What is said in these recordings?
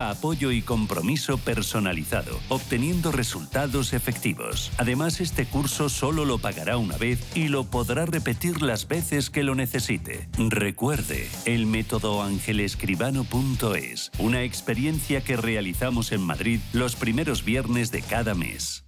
Apoyo y compromiso personalizado, obteniendo resultados efectivos. Además, este curso solo lo pagará una vez y lo podrá repetir las veces que lo necesite. Recuerde, el método angelescribano.es, una experiencia que realizamos en Madrid los primeros viernes de cada mes.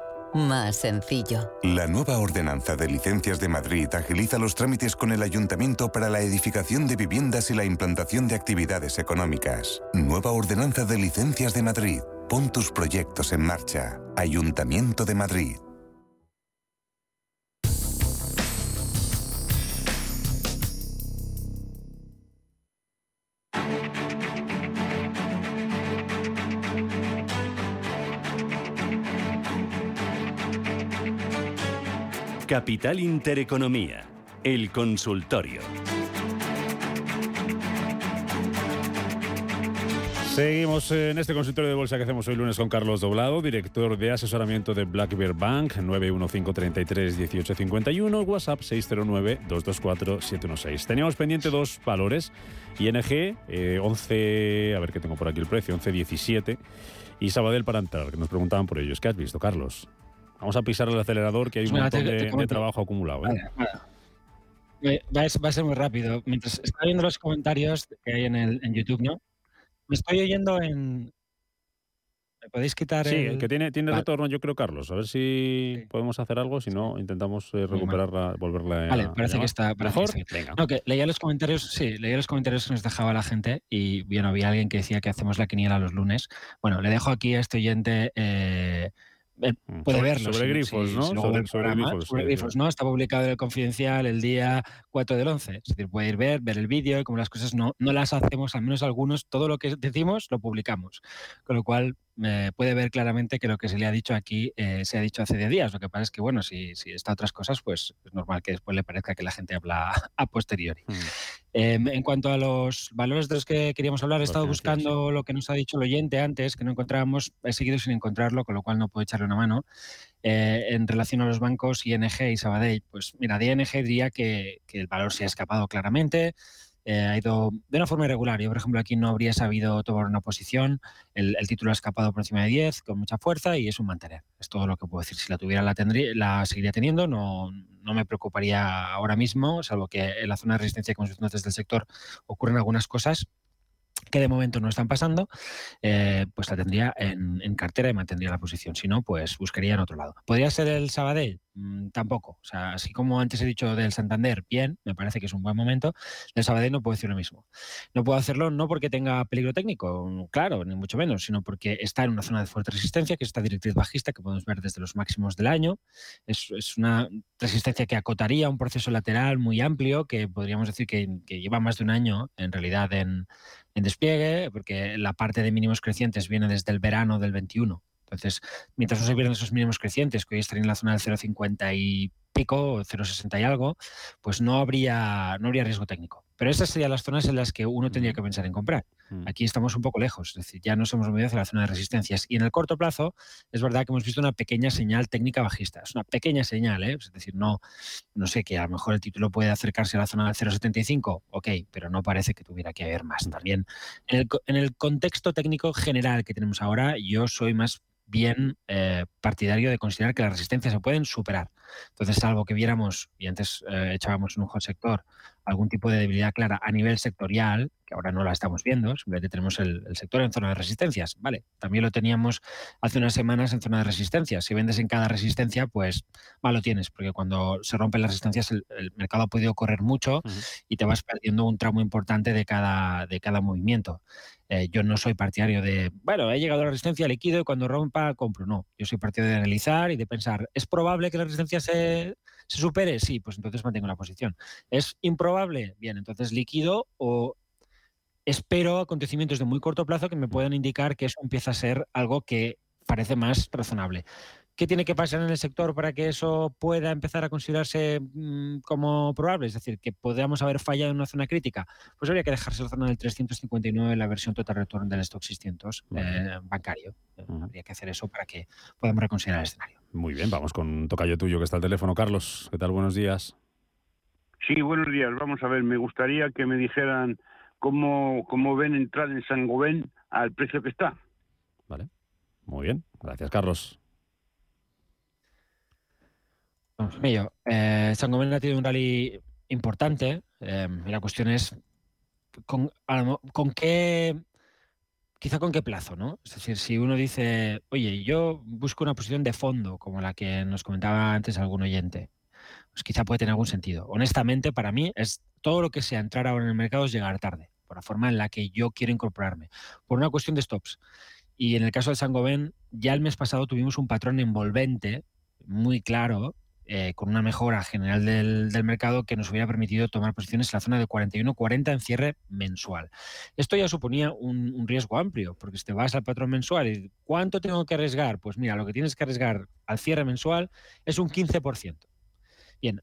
Más sencillo. La nueva ordenanza de licencias de Madrid agiliza los trámites con el ayuntamiento para la edificación de viviendas y la implantación de actividades económicas. Nueva ordenanza de licencias de Madrid. Pon tus proyectos en marcha. Ayuntamiento de Madrid. Capital Intereconomía, el consultorio. Seguimos en este consultorio de bolsa que hacemos hoy lunes con Carlos Doblado, director de asesoramiento de Black Bear Bank, 915331851, WhatsApp 609224716. Teníamos pendiente dos valores, ING, 11, eh, a ver qué tengo por aquí el precio, 11.17, y Sabadell para entrar, que nos preguntaban por ellos. ¿Qué has visto, Carlos? Vamos a pisar el acelerador que hay un montón de, trabajo acumulado. ¿eh? Va, a ser, muy rápido. Mientras estaba viendo los comentarios que hay en, el, en YouTube, ¿no? Me estoy oyendo en. ¿Me podéis quitar sí, el... que tiene, tiene retorno, yo creo, Carlos. A ver si podemos hacer algo. Si no, intentamos eh, recuperarla, volverla Vale, parece que está mejor. Venga. No, que leía los comentarios, sí, leía los comentarios que nos dejaba la gente y, bueno, había alguien que decía que hacemos la quiniela los lunes. Bueno, le dejo aquí a este oyente. Eh, eh, mm. puede verlo. Sobre grifos, ¿no? sobre, grifos, ¿no? Está publicado en el Confidencial el día 4 del 11. Es decir, puede ir ver, ver el vídeo y como las cosas no, no las hacemos, al menos algunos, todo lo que decimos lo publicamos. Con lo cual, puede ver claramente que lo que se le ha dicho aquí eh, se ha dicho hace 10 días. Lo que pasa es que, bueno, si, si está otras cosas, pues es normal que después le parezca que la gente habla a posteriori. Mm. Em, en cuanto a los valores de los que queríamos hablar, he estado buscando lo que nos ha dicho el oyente antes, que no encontrábamos, he seguido sin encontrarlo, con lo cual no puedo echarle una mano. Eh, en relación a los bancos ING y Sabadell, pues mira, de ING diría que, que el valor se ha escapado claramente. Eh, ha ido de una forma irregular. Yo, por ejemplo, aquí no habría sabido tomar una posición. El, título ha escapado por encima de 10 con mucha fuerza y es un mantener. Es todo lo que puedo decir. Si la tuviera, la, tendría, la seguiría teniendo. No, no me preocuparía ahora mismo, salvo que en la zona de resistencia con sus notas del sector ocurren algunas cosas que de momento no están pasando, eh, pues la tendría en, cartera y mantendría la posición. Si no, pues buscaría en otro lado. ¿Podría ser el Sabadell? Mm, tampoco. O sea, así como antes he dicho del Santander, bien, me parece que es un buen momento. Del Sabadell no puedo decir lo mismo. No puedo hacerlo no porque tenga peligro técnico, claro, ni mucho menos, sino porque está en una zona de fuerte resistencia, que es esta directriz bajista que podemos ver desde los máximos del año. Es, una resistencia que acotaría un proceso lateral muy amplio, que podríamos decir que lleva más de un año en realidad en en despliegue, porque la parte de mínimos crecientes viene desde el verano del 21. Entonces, mientras no se pierdan esos mínimos crecientes, que hoy estarían en la zona del 0,50 y pico, 0,60 y algo, pues no habría, no habría riesgo técnico. Pero esas serían las zonas en las que uno tendría que pensar en comprar. Mm. Aquí estamos un poco lejos, es decir, ya nos hemos movido hacia la zona de resistencias. Y en el corto plazo, es verdad que hemos visto una pequeña señal técnica bajista. Es una pequeña señal, ¿eh? es decir, no, no sé, que a lo mejor el título puede acercarse a la zona del 0,75, ok, pero no parece que tuviera que haber más. También en el, en el contexto técnico general que tenemos ahora, yo soy más bien eh, partidario de considerar que las resistencias se pueden superar. Entonces, salvo que viéramos, y antes eh, echábamos en un hot sector, algún tipo de debilidad clara a nivel sectorial, que ahora no la estamos viendo, simplemente tenemos el, sector en zona de resistencias. Vale, también lo teníamos hace unas semanas en zona de resistencias. Si vendes en cada resistencia, pues mal lo tienes, porque cuando se rompen las resistencias el, mercado ha podido correr mucho y te vas perdiendo un tramo importante de cada, de cada movimiento. Eh, yo no soy partidario de, bueno, he llegado a la resistencia, liquido y cuando rompa, compro. No, yo soy partidario de analizar y de pensar, ¿es probable que la resistencia se, se supere? Sí, pues entonces mantengo la posición. ¿Es improbable? Bien, entonces liquido o espero acontecimientos de muy corto plazo que me puedan indicar que eso empieza a ser algo que parece más razonable. ¿Qué tiene que pasar en el sector para que eso pueda empezar a considerarse mm, como probable? Es decir, que podamos haber fallado en una zona crítica. Pues habría que dejarse la zona del 359 en la versión total return del stock 600 eh, bancario. Habría que hacer eso para que podamos reconsiderar el escenario. Muy bien, vamos con un tocayo tuyo que está al teléfono. Carlos, ¿qué tal? Buenos días. Sí, buenos días. Vamos a ver, me gustaría que me dijeran cómo, cómo ven entrar en San Gobén al precio que está. Vale, muy bien. Gracias, Carlos. Mío, eh, San ha tenido un rally importante eh, y la cuestión es con, con, qué, quizá con qué plazo, ¿no? Es decir, si uno dice, oye, yo busco una posición de fondo, como la que nos comentaba antes algún oyente, pues quizá puede tener algún sentido. Honestamente, para mí, es todo lo que sea entrar ahora en el mercado es llegar tarde, por la forma en la que yo quiero incorporarme, por una cuestión de stops. Y en el caso de San ya el mes pasado tuvimos un patrón envolvente muy claro eh, con una mejora general del, mercado que nos hubiera permitido tomar posiciones en la zona de 41-40 en cierre mensual. Esto ya suponía un, riesgo amplio, porque si te vas al patrón mensual y ¿cuánto tengo que arriesgar? Pues mira, lo que tienes que arriesgar al cierre mensual es un 15%. Bien,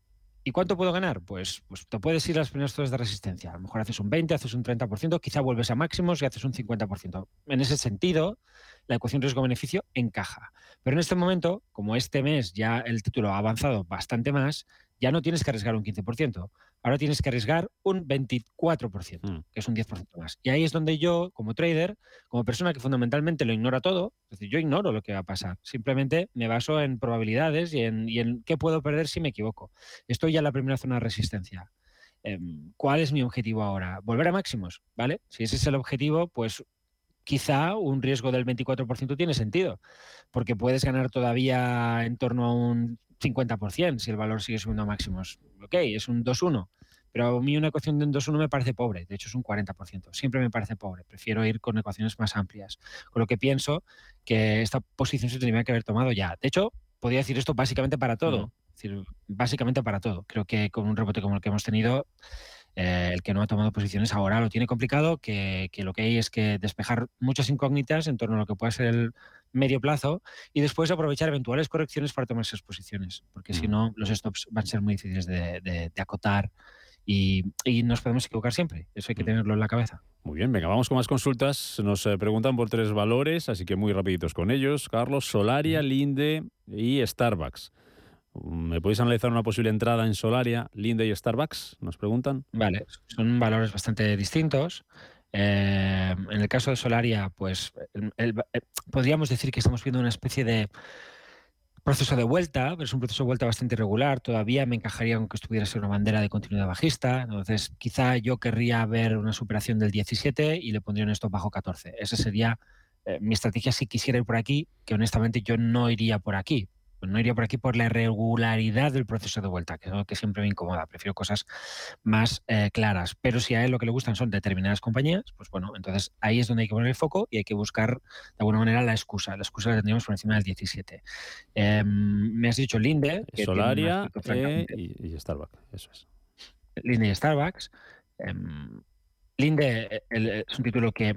¿Y cuánto puedo ganar? Pues, pues te puedes ir a las primeras zonas de resistencia. A lo mejor haces un 20, haces un 30%, quizá vuelves a máximos y haces un 50%. En ese sentido, la ecuación riesgo-beneficio encaja. Pero en este momento, como este mes ya el título ha avanzado bastante más, ya no tienes que arriesgar un 15%, ahora tienes que arriesgar un 24%, mm. que es un 10% más. Y ahí es donde yo, como trader, como persona que fundamentalmente lo ignora todo, es decir, yo ignoro lo que va a pasar, simplemente me baso en probabilidades y en, y en qué puedo perder si me equivoco. Estoy ya en la primera zona de resistencia. Em, ¿Cuál es mi objetivo ahora? Volver a máximos, ¿vale? Si ese es el objetivo, pues quizá un riesgo del 24% tiene sentido, porque puedes ganar todavía en torno a un 50% si el valor sigue subiendo a máximos. Ok, es un 2-1, pero a mí una ecuación de un 2-1 me parece pobre, de hecho es un 40%, siempre me parece pobre, prefiero ir con ecuaciones más amplias, con lo que pienso que esta posición se tendría que haber tomado ya. De hecho, podría decir esto básicamente para todo, decir, básicamente para todo. Creo que con un rebote como el que hemos tenido, eh, el que no ha tomado posiciones ahora lo tiene complicado, que, lo que hay es que despejar muchas incógnitas en torno a lo que puede ser el medio plazo y después aprovechar eventuales correcciones para tomar esas posiciones, porque si no, los stops van a ser muy difíciles de, acotar y, nos podemos equivocar siempre. Eso hay que tenerlo en la cabeza. Muy bien, venga, vamos con más consultas. Nos eh, preguntan por tres valores, así que muy rapiditos con ellos. Carlos, Solaria, Linde y Starbucks. ¿Me podéis analizar una posible entrada en Solaria, Linde y Starbucks? Nos preguntan. Vale, son valores bastante distintos. Eh, en el caso de Solaria, pues eh, podríamos decir que estamos viendo una especie de proceso de vuelta, pero es un proceso de vuelta bastante irregular. Todavía me encajaría con que estuviera una bandera de continuidad bajista. Entonces, quizá yo querría ver una superación del 17 y le pondría un stop bajo 14. Esa sería eh, mi estrategia si quisiera ir por aquí, que honestamente yo no iría por aquí no iría por aquí por la irregularidad del proceso de vuelta, que es algo que siempre me incomoda. Prefiero cosas más eh, claras. Pero si a él lo que le gustan son determinadas compañías, pues bueno, entonces ahí es donde hay que poner el foco y hay que buscar de alguna manera la excusa. La excusa la tendríamos por encima del 17. Em, me has dicho Linde. Solaria eh, y, Starbucks, eso es. Linde y Starbucks. Em, Linde eh, es un título que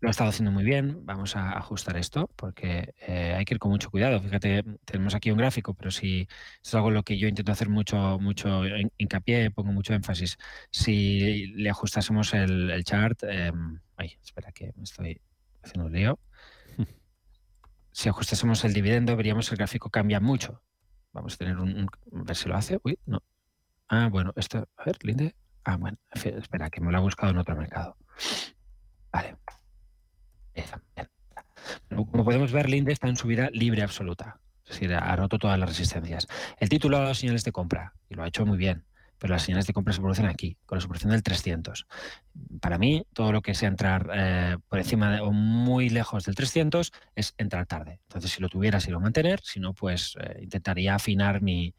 lo ha estado haciendo muy bien. Vamos a ajustar esto porque eh, hay que ir con mucho cuidado. Fíjate, tenemos aquí un gráfico, pero si es algo en lo que yo intento hacer mucho, mucho hincapié, pongo mucho énfasis. Si le ajustásemos el, chart, em, ay, espera que me estoy haciendo un lío. Si ajustásemos el dividendo, veríamos que el gráfico cambia mucho. Vamos a tener un, a ver si lo hace. Uy, no. Ah, bueno, esto, a ver, Linde. Ah, bueno, espera, que me lo ha buscado en otro mercado. Vale. Como podemos ver, Linde está en subida libre absoluta. Es decir, ha roto todas las resistencias. El título ha dado señales de compra y lo ha hecho muy bien, pero las señales de compra se producen aquí, con la superación del 300. Para mí, todo lo que sea entrar eh, por encima o muy lejos del 300 es entrar tarde. Entonces, si lo tuviera, si lo mantener, si no, pues eh, intentaría afinar mi,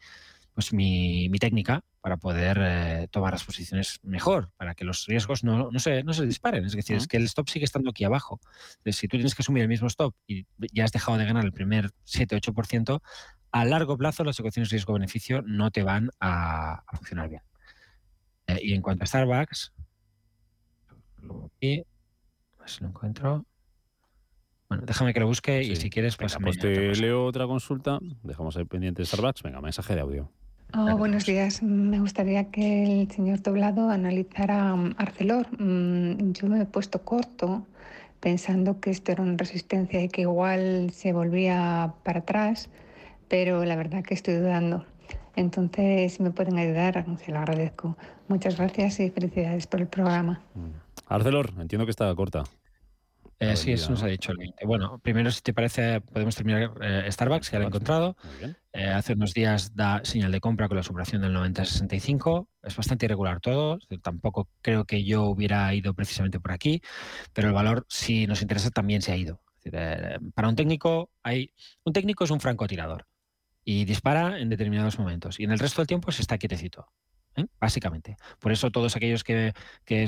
pues mi, técnica para poder eh, tomar las posiciones mejor, para que los riesgos no, se, no se disparen. Es decir, es que el stop sigue estando aquí abajo. Entonces, si tú tienes que asumir el mismo stop y ya has dejado de ganar el primer 7-8%, a largo plazo las ecuaciones riesgo-beneficio no te van a, funcionar bien. Eh, y en cuanto a Starbucks, si lo encuentro. Bueno, déjame que lo busque y si quieres, pues, pues te leo otra consulta. Dejamos ahí pendiente de Starbucks. Venga, mensaje de audio. Oh, buenos días. Me gustaría que el señor Doblado analizara mm, Arcelor. Mm, yo me he puesto corto pensando que esto era una resistencia y que igual se volvía para atrás, pero la verdad que estoy dudando. Entonces, si me pueden ayudar, se lo agradezco. Muchas gracias y felicidades por el programa. Mm. Arcelor, entiendo que está corta. Eh, sí, eso nos ha dicho el 20. Bueno, primero, si te parece, podemos terminar eh, Starbucks, ya lo he encontrado. Eh, hace unos días da señal de compra con la superación del 90-65. Es bastante irregular todo. Tampoco creo que yo hubiera ido precisamente por aquí, pero el valor, si nos interesa, también se ha ido. para un técnico, hay un técnico es un francotirador y dispara en determinados momentos y en el resto del tiempo se está quietecito. ¿Eh? básicamente. Por eso todos aquellos que,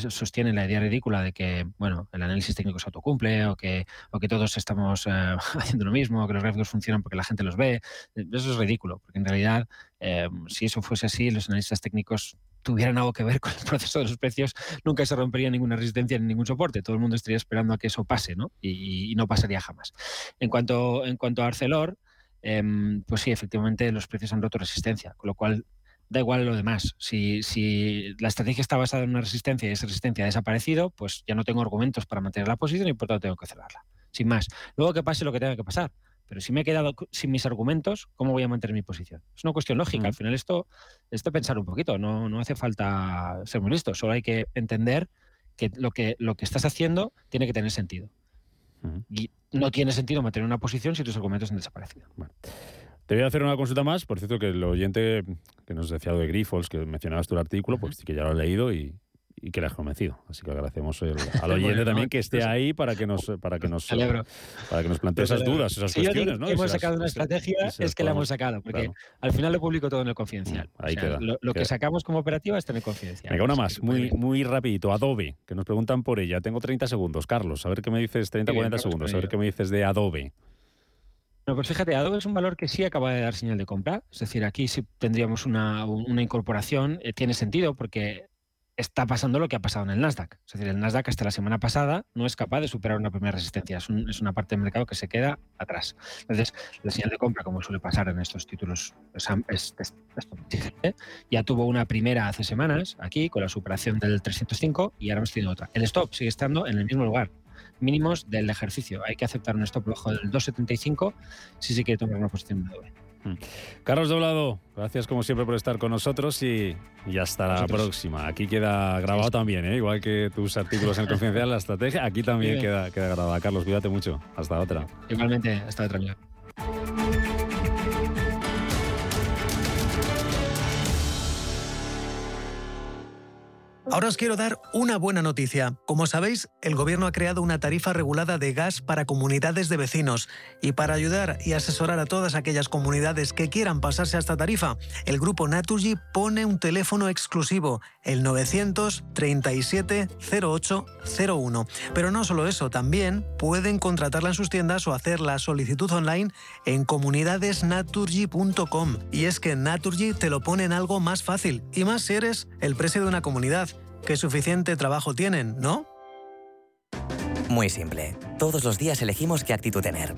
sostienen la idea ridícula de que bueno, el análisis técnico se autocumple o que, o que todos estamos eh, haciendo lo mismo, o que los gráficos funcionan porque la gente los ve, eso es ridículo, porque en realidad eh, si eso fuese así, los analistas técnicos tuvieran algo que ver con el proceso de los precios, nunca se rompería ninguna resistencia ni ningún soporte. Todo el mundo estaría esperando a que eso pase, ¿no? Y, no pasaría jamás. En cuanto, en cuanto a Arcelor, em, pues sí, efectivamente los precios han roto resistencia, con lo cual da igual lo demás. Si, si, la estrategia está basada en una resistencia y esa resistencia ha desaparecido, pues ya no tengo argumentos para mantener la posición y por tanto tengo que cerrarla. Sin más. Luego que pase lo que tenga que pasar. Pero si me he quedado sin mis argumentos, ¿cómo voy a mantener mi posición? Es una cuestión lógica. Al final esto es de pensar un poquito. No, no hace falta ser muy listo. Solo hay que entender que lo que, lo que estás haciendo tiene que tener sentido. Y no tiene sentido mantener una posición si tus argumentos han desaparecido. Te voy a hacer una consulta más. Por cierto, que el oyente que nos decía de Grifols, que mencionabas tu artículo, pues sí que ya lo ha leído y, que le has convencido. Así que agradecemos al oyente también que esté ahí para que nos para que nos para que nos plantee esas dudas, esas cuestiones, ¿no? hemos sacado una estrategia es que la hemos sacado, porque al final lo publico todo en el confidencial. Mm, ahí queda, lo, que sacamos como operativa está en el confidencial. Venga, una más, muy, muy rapidito. Adobe, que nos preguntan por ella. Tengo 30 segundos. Carlos, a ver qué me dices, 30, 40 segundos, a ver qué me dices de Adobe. Bueno, pues fíjate, Adobe es un valor que sí acaba de dar señal de compra. Es decir, aquí sí tendríamos una, incorporación. Eh, tiene sentido porque está pasando lo que ha pasado en el Nasdaq. Es decir, el Nasdaq hasta la semana pasada no es capaz de superar una primera resistencia. Es, una parte del mercado que se queda atrás. Entonces, la señal de compra, como suele pasar en estos títulos, es, ya tuvo una primera hace semanas aquí con la superación del 305 y ahora hemos tenido otra. El stop sigue estando en el mismo lugar mínimos del ejercicio. Hay que aceptar un stop bajo del 2,75 si se quiere tomar una posición de doble. Mm. Carlos Doblado, gracias como siempre por estar con nosotros y, hasta la próxima. Aquí queda grabado también, ¿eh? igual que tus artículos en Confidencial, la estrategia, aquí también queda, queda grabada. Carlos, cuídate mucho. Hasta otra. Igualmente, hasta otra. Ahora os quiero dar una buena noticia. Como sabéis, el gobierno ha creado una tarifa regulada de gas para comunidades de vecinos. Y para ayudar y asesorar a todas aquellas comunidades que quieran pasarse a esta tarifa, el grupo Naturgy pone un teléfono exclusivo, el 937 0801. Pero no solo eso, también pueden contratarla en sus tiendas o hacer la solicitud online en comunidadesnaturgy.com. Y es que Naturgy te lo pone en algo más fácil, y más si eres el precio de una comunidad que suficiente trabajo tienen, ¿no? Muy simple. Todos los días elegimos qué actitud tener.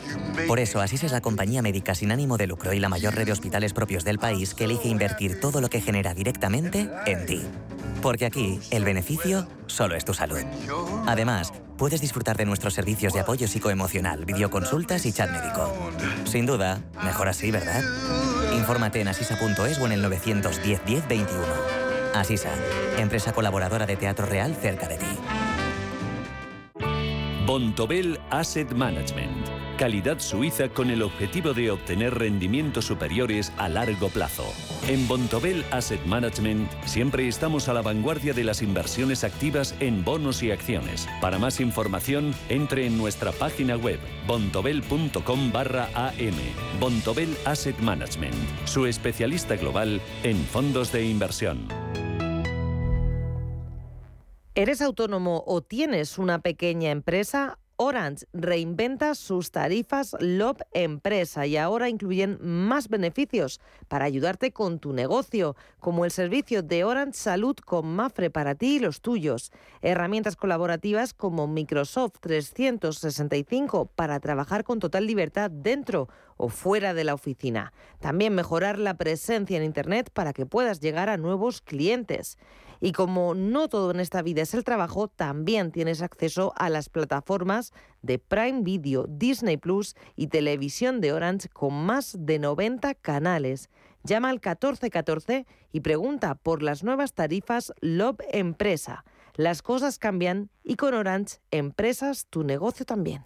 Por eso, Asís es la compañía médica sin ánimo de lucro y la mayor red de hospitales propios del país que elige invertir todo lo que genera directamente en ti. Porque aquí, el beneficio solo es tu salud. Además, puedes disfrutar de nuestros servicios de apoyo psicoemocional, videoconsultas y chat médico. Sin duda, mejor así, ¿verdad? Infórmate en asisa.es o en el 910 10 21. Asisa, empresa colaboradora de Teatro Real cerca de ti. Bontobel Asset Management. Calidad suiza con el objetivo de obtener rendimientos superiores a largo plazo. En Bontobel Asset Management siempre estamos a la vanguardia de las inversiones activas en bonos y acciones. Para más información, entre en nuestra página web bontobel.com barra am. Bontobel Asset Management, su especialista global en fondos de inversión. ¿Eres autónomo o tienes una pequeña empresa? Orange reinventa sus tarifas LOB Empresa y ahora incluyen más beneficios para ayudarte con tu negocio, como el servicio de Orange Salud con Mafre para ti y los tuyos, herramientas colaborativas como Microsoft 365 para trabajar con total libertad dentro o fuera de la oficina. También mejorar la presencia en Internet para que puedas llegar a nuevos clientes. Y como no todo en esta vida es el trabajo, también tienes acceso a las plataformas de Prime Video, Disney Plus y Televisión de Orange con más de 90 canales. Llama al 1414 y pregunta por las nuevas tarifas Love Empresa. Las cosas cambian y con Orange, empresas, tu negocio también.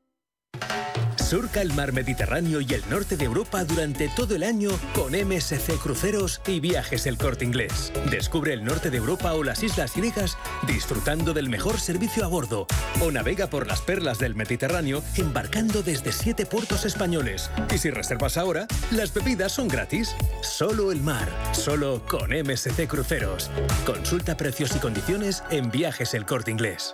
Surca el mar Mediterráneo y el norte de Europa durante todo el año con MSC Cruceros y Viajes El Corte Inglés. Descubre el norte de Europa o las islas griegas disfrutando del mejor servicio a bordo o navega por las perlas del Mediterráneo embarcando desde siete puertos españoles. Y si reservas ahora, las bebidas son gratis. Solo el mar, solo con MSC Cruceros. Consulta precios y condiciones en Viajes El Corte Inglés.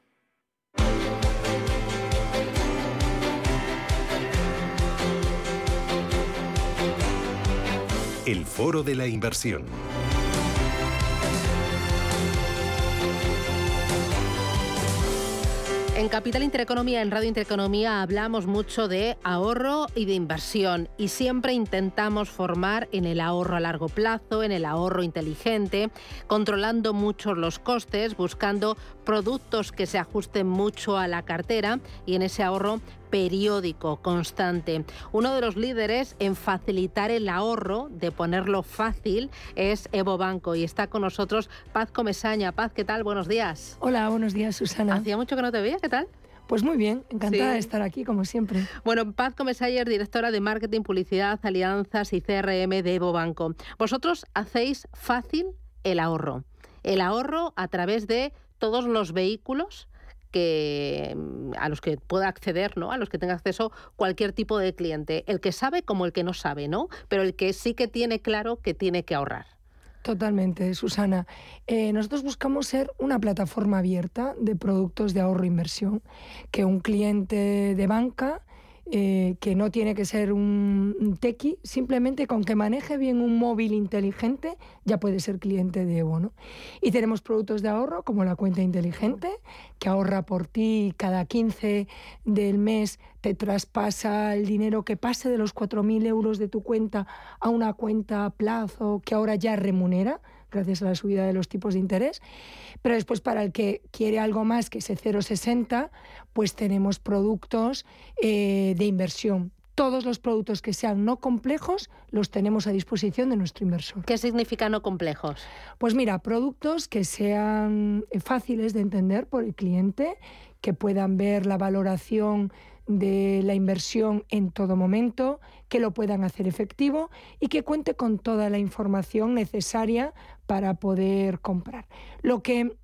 El Foro de la Inversión. En Capital Intereconomía, en Radio Intereconomía, hablamos mucho de ahorro y de inversión y siempre intentamos formar en el ahorro a largo plazo, en el ahorro inteligente, controlando mucho los costes, buscando productos que se ajusten mucho a la cartera y en ese ahorro periódico, constante. Uno de los líderes en facilitar el ahorro, de ponerlo fácil, es Evo Banco y está con nosotros Paz Comesaña. Paz, ¿qué tal? Buenos días. Hola, buenos días, Susana. Hacía mucho que no te veía, ¿qué tal? Pues muy bien, encantada de estar aquí, como siempre. Bueno, Paz Comesayer, directora de Marketing, Publicidad, Alianzas y CRM de Evo Banco. Vosotros hacéis fácil el ahorro. El ahorro a través de todos los vehículos que mm, a los que pueda acceder, ¿no? A los que tenga acceso cualquier tipo de cliente, el que sabe como el que no sabe, ¿no? Pero el que sí que tiene claro que tiene que ahorrar. Totalmente, Susana. Eh, nosotros buscamos ser una plataforma abierta de productos de ahorro e inversión, que un cliente de banca eh, que no tiene que ser un tequi, simplemente con que maneje bien un móvil inteligente ya puede ser cliente de Evo. Y tenemos productos de ahorro como la cuenta inteligente, que ahorra por ti cada 15 del mes te traspasa el dinero que pase de los 4.000 euros de tu cuenta a una cuenta a plazo que ahora ya remunera gracias a la subida de los tipos de interés. Pero después para el que quiere algo más que ese 0,60, pues tenemos productos eh, de inversión. Todos los productos que sean no complejos los tenemos a disposición de nuestro inversor. ¿Qué significa no complejos? Pues mira, productos que sean fáciles de entender por el cliente, que puedan ver la valoración de la inversión en todo momento, que lo puedan hacer efectivo y que cuente con toda la información necesaria para poder comprar. Lo que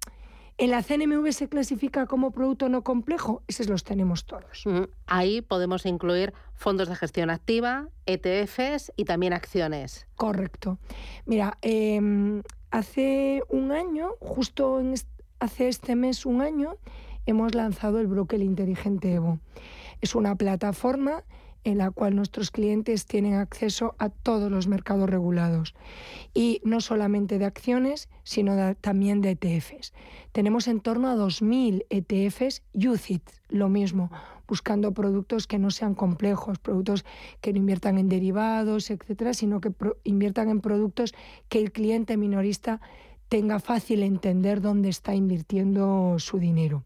en la CNMV se clasifica como producto no complejo, esos los tenemos todos. Ahí podemos incluir fondos de gestión activa, ETFs y también acciones. Correcto. Mira, em, hace un año, justo hace este mes un año, hemos lanzado el broker inteligente Evo. Es una plataforma en la cual nuestros clientes tienen acceso a todos los mercados regulados y no solamente de acciones, sino también de ETFs. Tenemos en torno a 2.000 ETFs UCIT, lo mismo, buscando productos que no sean complejos, productos que no inviertan en derivados, etcétera, sino que inviertan en productos que el cliente minorista tenga fácil entender dónde está invirtiendo su dinero.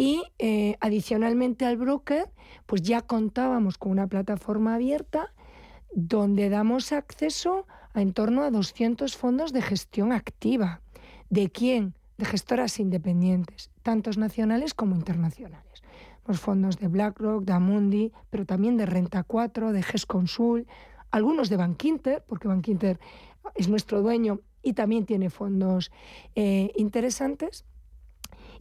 Y eh, adicionalmente al broker, pues ya contábamos con una plataforma abierta donde damos acceso a en torno a 200 fondos de gestión activa. ¿De quién? De gestoras independientes, tantos nacionales como internacionales. Los fondos de BlackRock, de Amundi, pero también de Renta 4, de GESConsul, algunos de Bankinter, porque Bankinter es nuestro dueño y también tiene fondos eh, interesantes.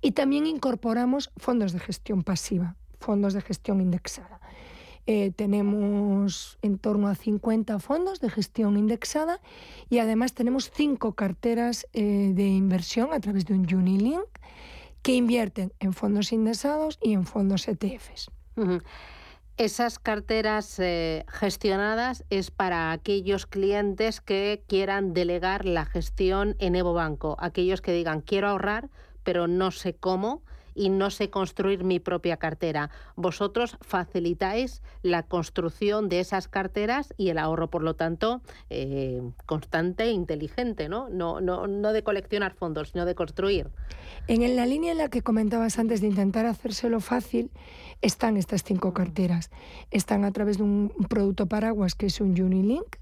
Y también incorporamos fondos de gestión pasiva, fondos de gestión indexada. Eh, tenemos en torno a 50 fondos de gestión indexada y además tenemos cinco carteras eh, de inversión a través de un Unilink que invierten en fondos indexados y en fondos ETFs. Esas carteras eh, gestionadas es para aquellos clientes que quieran delegar la gestión en Evo Banco, aquellos que digan quiero ahorrar, pero no sé cómo y no sé construir mi propia cartera. Vosotros facilitáis la construcción de esas carteras y el ahorro, por lo tanto, eh, constante e inteligente, ¿no? No, de coleccionar fondos, sino de construir. En la línea en la que comentabas antes de intentar hacérselo fácil, están estas cinco carteras. Están a través de un producto paraguas que es un Unilink,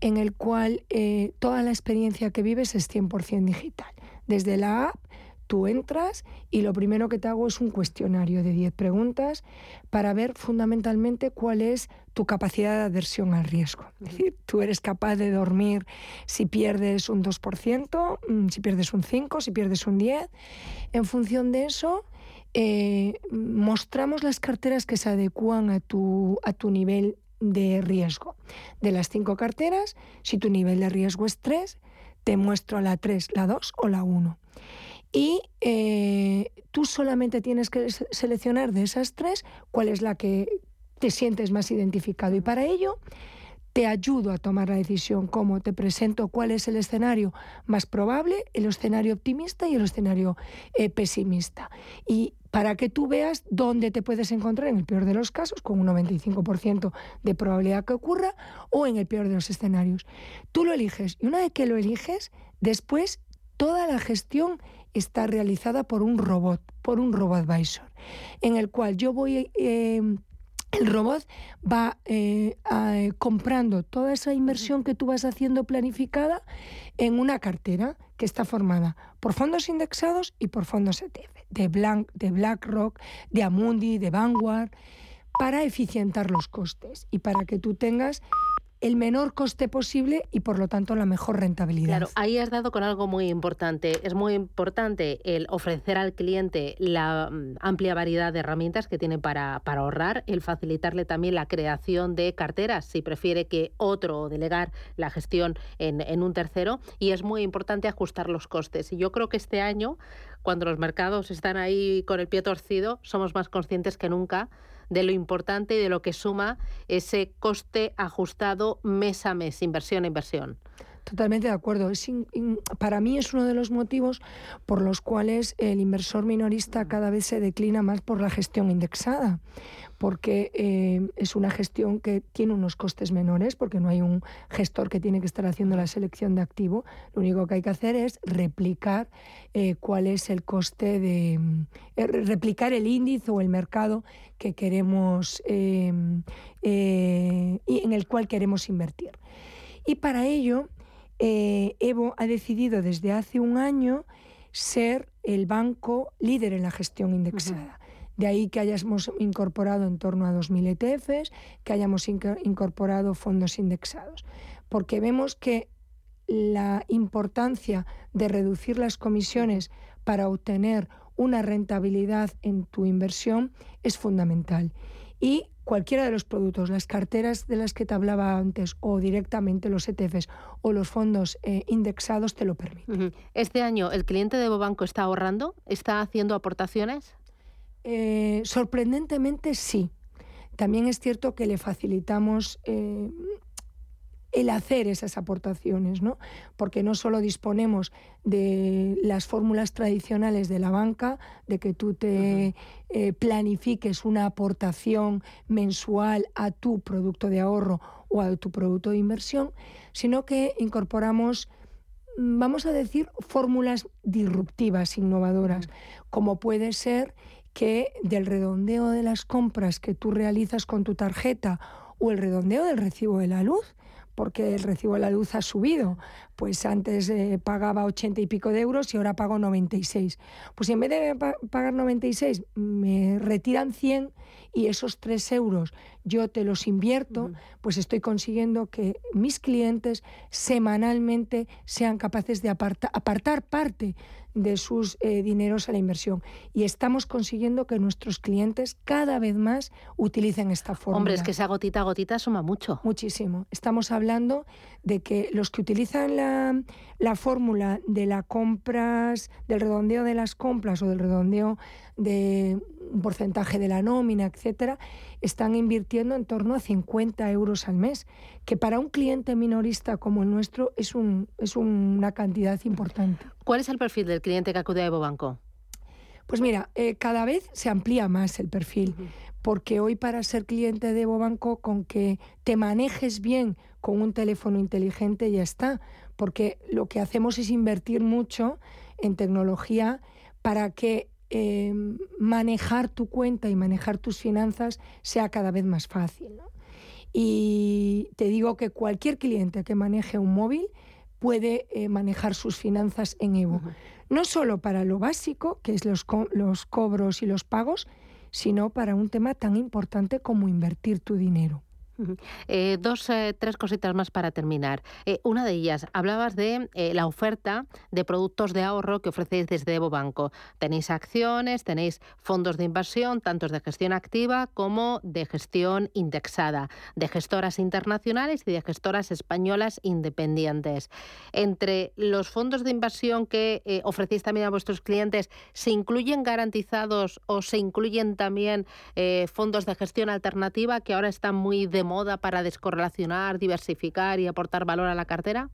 en el cual eh, toda la experiencia que vives es 100% digital. Desde la app Tú entras y lo primero que te hago es un cuestionario de 10 preguntas para ver fundamentalmente cuál es tu capacidad de adversión al riesgo. Es decir, tú eres capaz de dormir si pierdes un 2%, mm, si pierdes un 5%, si pierdes un 10%. En función de eso, eh, mostramos las carteras que se adecúan a tu, a tu nivel de riesgo. De las cinco carteras, si tu nivel de riesgo es 3, te muestro la 3, la 2 o la 1 y eh, tú solamente tienes que seleccionar de esas tres cuál es la que te sientes más identificado. Y para ello te ayudo a tomar la decisión, como te presento cuál es el escenario más probable, el escenario optimista y el escenario eh, pesimista. Y para que tú veas dónde te puedes encontrar en el peor de los casos, con un 95% de probabilidad que ocurra, o en el peor de los escenarios. Tú lo eliges y una vez que lo eliges, después toda la gestión está realizada por un robot, por un robot advisor, en el cual yo voy... Eh, el robot va eh, comprando toda esa inversión que tú vas haciendo planificada en una cartera que está formada por fondos indexados y por fondos ETF, de, Blanc, de BlackRock, de Amundi, de Vanguard, para eficientar los costes y para que tú tengas el menor coste posible y por lo tanto la mejor rentabilidad. Claro, ahí has dado con algo muy importante. Es muy importante el ofrecer al cliente la mm, amplia variedad de herramientas que tiene para, ahorrar, el facilitarle también la creación de carteras si prefiere que otro delegar la gestión en un tercero y es muy importante ajustar los costes. Y yo creo que este año, cuando los mercados están ahí con el pie torcido, somos más conscientes que nunca de lo importante y de lo que suma ese coste ajustado mes a mes, inversión a inversión. Totalmente de acuerdo. para mí es uno de los motivos por los cuales el inversor minorista cada vez se declina más por la gestión indexada, porque eh, es una gestión que tiene unos costes menores, porque no hay un gestor que tiene que estar haciendo la selección de activo. Lo único que hay que hacer es replicar eh, cuál es el coste de... Eh, replicar el índice o el mercado que queremos y en el cual queremos invertir. Y para ello, Evo ha decidido desde hace un año ser el banco líder en la gestión indexada. De ahí que hayamos incorporado en torno a 2.000 ETFs, que hayamos incorporado fondos indexados, porque vemos que la importancia de reducir las comisiones para obtener una rentabilidad en tu inversión es fundamental. Y cualquiera de los productos, las carteras de las que te hablaba antes o directamente los ETFs o los fondos eh, indexados te lo permiten. Este año el cliente de Bobanco está ahorrando, está haciendo aportaciones. eh, sorprendentemente sí. También es cierto que le facilitamos eh, el hacer esas aportaciones, ¿no? Porque no solo disponemos de las fórmulas tradicionales de la banca, de que tú te eh, planifiques una aportación mensual a tu producto de ahorro o a tu producto de inversión, sino que incorporamos mm, vamos a decir, fórmulas disruptivas, innovadoras, como puede ser que del redondeo de las compras que tú realizas con tu tarjeta o el redondeo del recibo de la luz, porque el recibo de la luz ha subido. Pues antes eh, pagaba 80 y pico de euros y ahora pago 96. Pues si en vez de pagar 96 me retiran 100 y esos 3 euros yo te los invierto, pues estoy consiguiendo que mis clientes semanalmente sean capaces de apartar parte de sus eh, dineros a la inversión. Y estamos consiguiendo que nuestros clientes cada vez más utilicen esta fórmula. Hombre, es que esa gotita a gotita suma mucho. Muchísimo. Estamos hablando de que los que utilizan la, la fórmula de las compras, del redondeo de las compras o del redondeo de un porcentaje de la nómina, etcétera, están invirtiendo en torno a 50 euros al mes, que para un cliente minorista como el nuestro es, un, es una cantidad importante. ¿Cuál es el perfil del cliente que acude a Evo Banco? Pues mira, eh, cada vez se amplía más el perfil, porque hoy para ser cliente de Evo Banco, con que te manejes bien con un teléfono inteligente ya está, porque lo que hacemos es invertir mucho en tecnología para que Em, manejar tu cuenta y manejar tus finanzas sea cada vez más fácil. Y te digo que cualquier cliente que maneje un móvil puede eh, manejar sus finanzas en Evo. No solo para lo básico, que es los, los cobros y los pagos, sino para un tema tan importante como invertir tu dinero. Eh, dos, eh, tres cositas más para terminar. Eh, una de ellas, hablabas de la oferta de productos de ahorro que ofrecéis desde Evo Banco. Tenéis acciones, tenéis fondos de inversión, tanto de gestión activa como de gestión indexada, de gestoras internacionales y de gestoras españolas independientes. Entre los fondos de inversión que ofrecéis también a vuestros clientes, ¿se incluyen garantizados o se incluyen también fondos de gestión alternativa que ahora están muy de moda para descorrelacionar, diversificar y aportar valor a la cartera?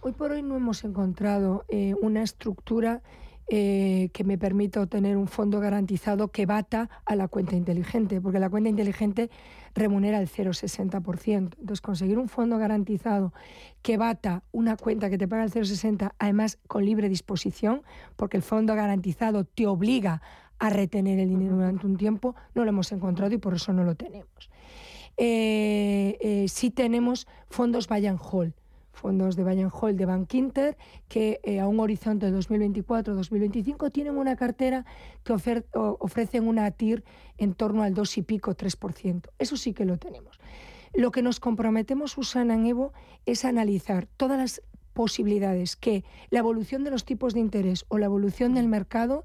Hoy por hoy no hemos encontrado eh, una estructura eh, que me permita obtener un fondo garantizado que bata a la cuenta inteligente, porque la cuenta inteligente remunera el 0,60%. Entonces, conseguir un fondo garantizado que bata una cuenta que te paga el 0,60, además con libre disposición, porque el fondo garantizado te obliga a retener el dinero durante un tiempo, no lo hemos encontrado y por eso no lo tenemos eh, eh, sí tenemos fondos Buy Hall, fondos de Buy Hall de Bank Inter, que eh, a un horizonte de 2024-2025 tienen una cartera que ofrecen una TIR en torno al 2 y pico, 3%. Eso sí que lo tenemos. Lo que nos comprometemos, Susana, en Evo, es analizar todas las posibilidades que la evolución de los tipos de interés o la evolución del mercado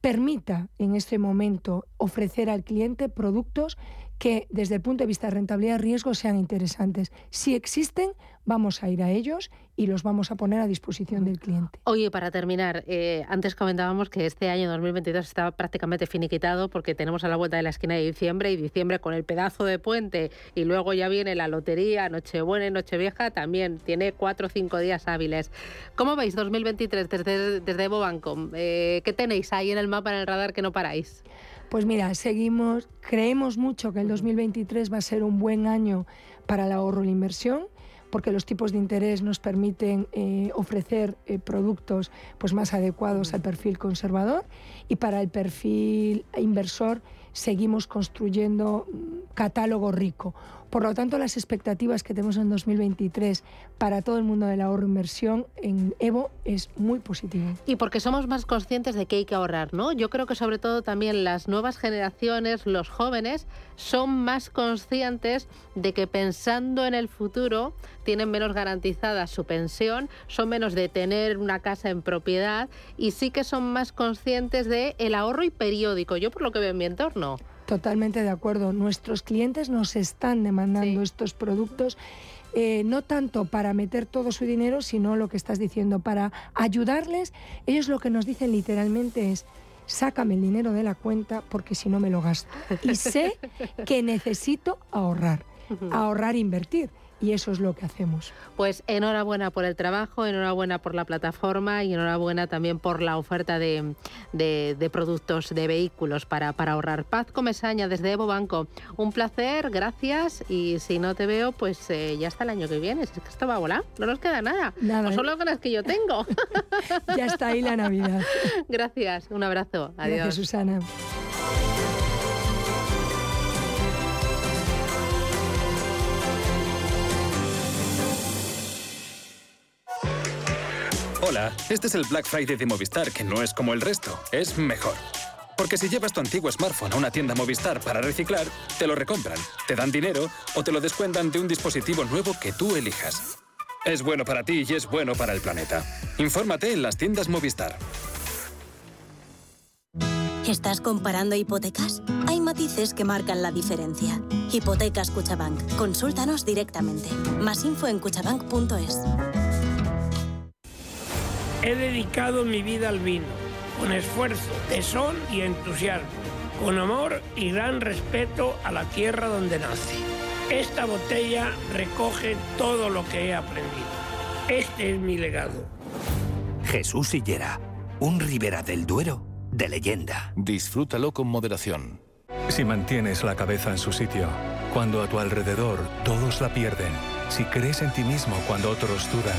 permita en este momento ofrecer al cliente productos que desde el punto de vista de rentabilidad-riesgo sean interesantes. Si existen, vamos a ir a ellos y los vamos a poner a disposición del cliente. Oye, para terminar, eh, antes comentábamos que este año 2022 estaba prácticamente finiquitado porque tenemos a la vuelta de la esquina de diciembre y diciembre con el pedazo de puente y luego ya viene la lotería, Nochebuena y Nochevieja, también tiene cuatro o cinco días hábiles. ¿Cómo veis 2023 desde, desde Evo Banco? Eh, ¿Qué tenéis ahí en el mapa, en el radar que no paráis? Pues mira, seguimos, creemos mucho que el 2023 va a ser un buen año para el ahorro y la inversión porque los tipos de interés nos permiten eh, ofrecer eh, productos pues, más adecuados al perfil conservador. Y para el perfil inversor seguimos construyendo un catálogo rico. Por lo tanto, las expectativas que tenemos en 2023 para todo el mundo del ahorro inversión en Evo es muy positivo. Y porque somos más conscientes de que hay que ahorrar, ¿no? Yo creo que sobre todo también las nuevas generaciones, los jóvenes, son más conscientes de que pensando en el futuro tienen menos garantizada su pensión, son menos de tener una casa en propiedad y sí que son más conscientes de el ahorro y periódico. Yo por lo que veo en mi entorno. Totalmente de acuerdo. Nuestros clientes nos están demandando estos productos. Eh, no tanto para meter todo su dinero, sino lo que estás diciendo, para ayudarles. Ellos lo que nos dicen literalmente es, sácame el dinero de la cuenta porque si no me lo gasto. Y sé que necesito ahorrar, ahorrar e invertir y eso es lo que hacemos. Pues enhorabuena por el trabajo, enhorabuena por la plataforma y enhorabuena también por la oferta de, productos de vehículos para, para ahorrar. Paz Comesaña desde Evo Banco, un placer, gracias y si no te veo, pues eh, ya está el año que viene, es que esto va a volar, no nos queda nada, nada no son las ganas que yo tengo. ya está ahí la Navidad. Gracias, un abrazo, adiós. Gracias Susana. Hola, este es el Black Friday de Movistar, que no es como el resto, es mejor. Porque si llevas tu antiguo smartphone a una tienda Movistar para reciclar, te lo recompran, te dan dinero o te lo descuentan de un dispositivo nuevo que tú elijas. Es bueno para ti y es bueno para el planeta. Infórmate en las tiendas Movistar. ¿Estás comparando hipotecas? Hay matices que marcan la diferencia. Hipotecas Cuchabank. Consúltanos directamente. Más info en cuchabank.es. He dedicado mi vida al vino, con esfuerzo, tesón y entusiasmo, con amor y gran respeto a la tierra donde nace. Esta botella recoge todo lo que he aprendido. Este es mi legado. Jesús Sillera, un Ribera del Duero de leyenda. Disfrútalo con moderación. Si mantienes la cabeza en su sitio, cuando a tu alrededor todos la pierden, si crees en ti mismo cuando otros dudan,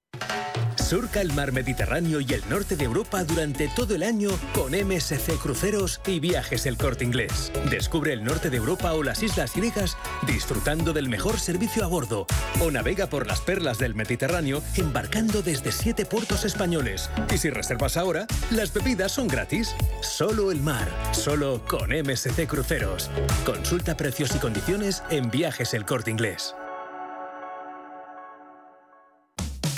Surca el mar Mediterráneo y el norte de Europa durante todo el año con MSC Cruceros y Viajes El Corte Inglés. Descubre el norte de Europa o las islas griegas disfrutando del mejor servicio a bordo. O navega por las perlas del Mediterráneo embarcando desde siete puertos españoles. Y si reservas ahora, las bebidas son gratis. Solo el mar, solo con MSC Cruceros. Consulta precios y condiciones en Viajes El Corte Inglés.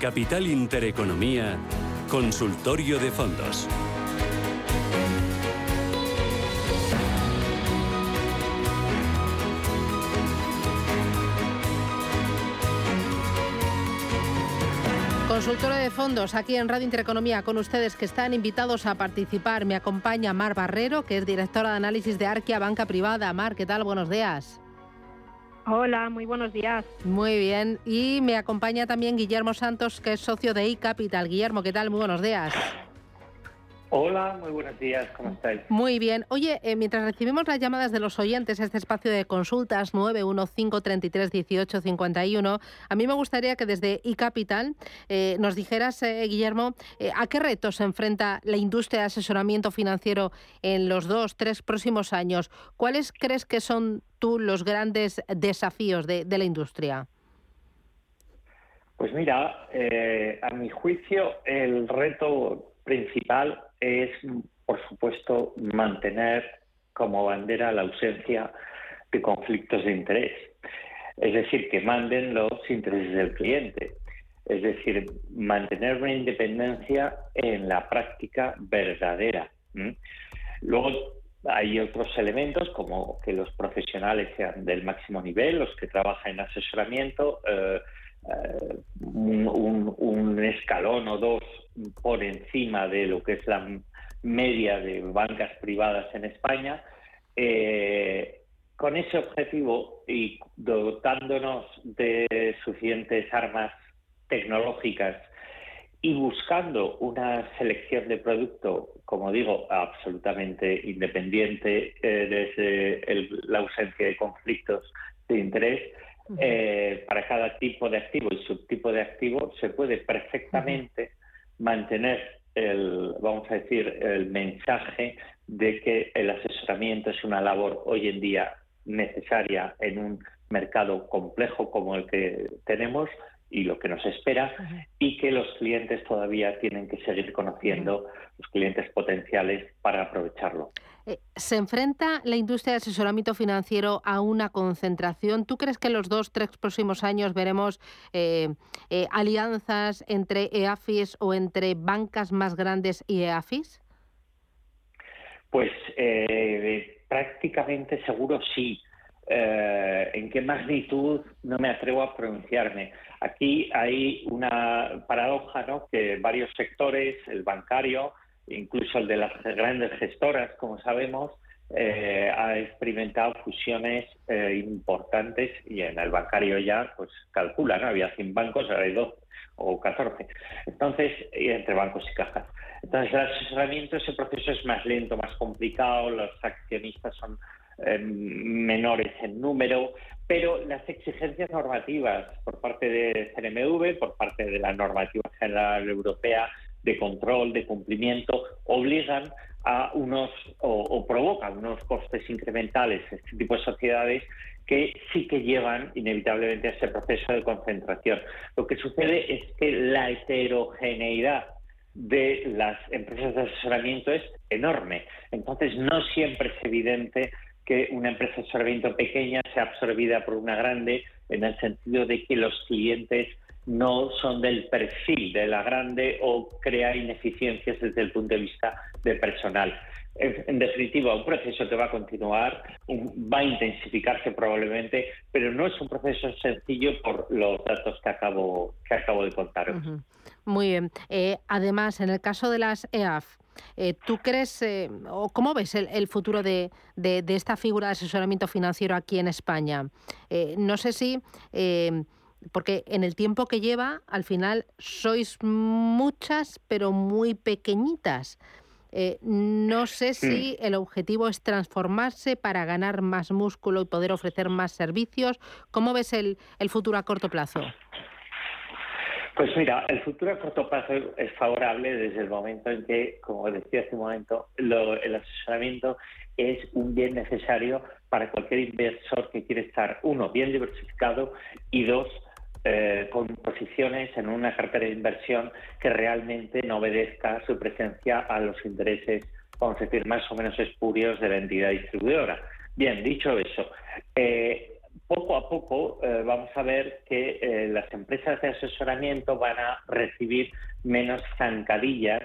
Capital Intereconomía, Consultorio de Fondos. Consultorio de fondos aquí en Radio Intereconomía con ustedes que están invitados a participar. Me acompaña Mar Barrero, que es directora de análisis de Arquia Banca Privada. Mar, ¿qué tal? Buenos días. Hola, muy buenos días. Muy bien. Y me acompaña también Guillermo Santos, que es socio de iCapital. Guillermo, ¿qué tal? Muy buenos días. Hola, muy buenos días, ¿cómo estáis? Muy bien. Oye, eh, mientras recibimos las llamadas de los oyentes, este espacio de consultas 915331851, a mí me gustaría que desde iCapital eh, nos dijeras, eh, Guillermo, a qué retos se enfrenta la industria de asesoramiento financiero en los dos, tres próximos años. ¿Cuáles crees que son tú los grandes desafíos de, de la industria? Pues mira, a mi juicio, el reto principal es, por supuesto, mantener como bandera la ausencia de conflictos de interés. Es decir, que manden los intereses del cliente. Es decir, mantener una independencia en la práctica verdadera. Luego hay otros elementos como que los profesionales sean del máximo nivel, los que trabajan en asesoramiento, eh, eh, un, escalón o dos por encima de lo que es la media de bancas privadas en España. Eh, con ese objetivo y dotándonos de suficientes armas tecnológicas y buscando una selección de producto, como digo, absolutamente independiente eh, desde la ausencia de conflictos de interés, eh, para cada tipo de activo y subtipo de activo, se puede perfectamente mantener el, vamos a decir, el mensaje de que el asesoramiento es una labor hoy en día necesaria en un mercado complejo como el que tenemos y lo que nos espera y que los clientes todavía tienen que seguir conociendo los clientes potenciales para aprovecharlo. Eh, ¿Se enfrenta la industria de asesoramiento financiero a una concentración? ¿Tú crees que en los dos, tres próximos años veremos eh, eh, alianzas entre EAFIS o entre bancas más grandes y EAFIS? Pues prácticamente seguro sí. ¿En qué magnitud? No me atrevo a pronunciarme. Aquí hay una paradoja, ¿no? Que varios sectores, el bancario, incluso el de las grandes gestoras, como sabemos, eh, ha experimentado fusiones eh, importantes y en el bancario ya, pues calcula, ¿no? Había 100 bancos, ahora hay 12 o 14. Entonces, entre bancos y cajas. Entonces, el asesoramiento, ese proceso es más lento, más complicado, los accionistas son eh, menores en número, pero las exigencias normativas por parte de CNMV, por parte de la normativa general europea, de control, de cumplimiento, obligan a unos o, provocan unos costes incrementales este tipo de sociedades que sí que llevan inevitablemente a ese proceso de concentración. Lo que sucede es que la heterogeneidad de las empresas de asesoramiento es enorme. Entonces, no siempre es evidente que una empresa de asesoramiento pequeña sea absorbida por una grande, en el sentido de que los clientes no son del perfil de la grande o crea ineficiencias desde el punto de vista de personal. En, definitiva, un proceso que va a continuar, va a intensificarse probablemente, pero no es un proceso sencillo por los datos que acabo, que acabo de contar. Muy bien. Eh, además, en el caso de las EAF, eh, ¿Tú crees eh, o cómo ves el, futuro de, de, esta figura de asesoramiento financiero aquí en España? no sé si porque en el tiempo que lleva, al final sois muchas, pero muy pequeñitas. Eh, no sé si el objetivo es transformarse para ganar más músculo y poder ofrecer más servicios. ¿Cómo ves el, futuro a corto plazo? Pues mira, el futuro a corto plazo es favorable desde el momento en que, como decía hace un momento, el asesoramiento es un bien necesario para cualquier inversor que quiere estar, uno, bien diversificado y dos, eh, con posiciones en una cartera de inversión que realmente no obedezca su presencia a los intereses, vamos a decir, más o menos espurios de la entidad distribuidora. Bien, dicho eso, eh, poco a poco eh, vamos a ver que las empresas de asesoramiento van a recibir menos zancadillas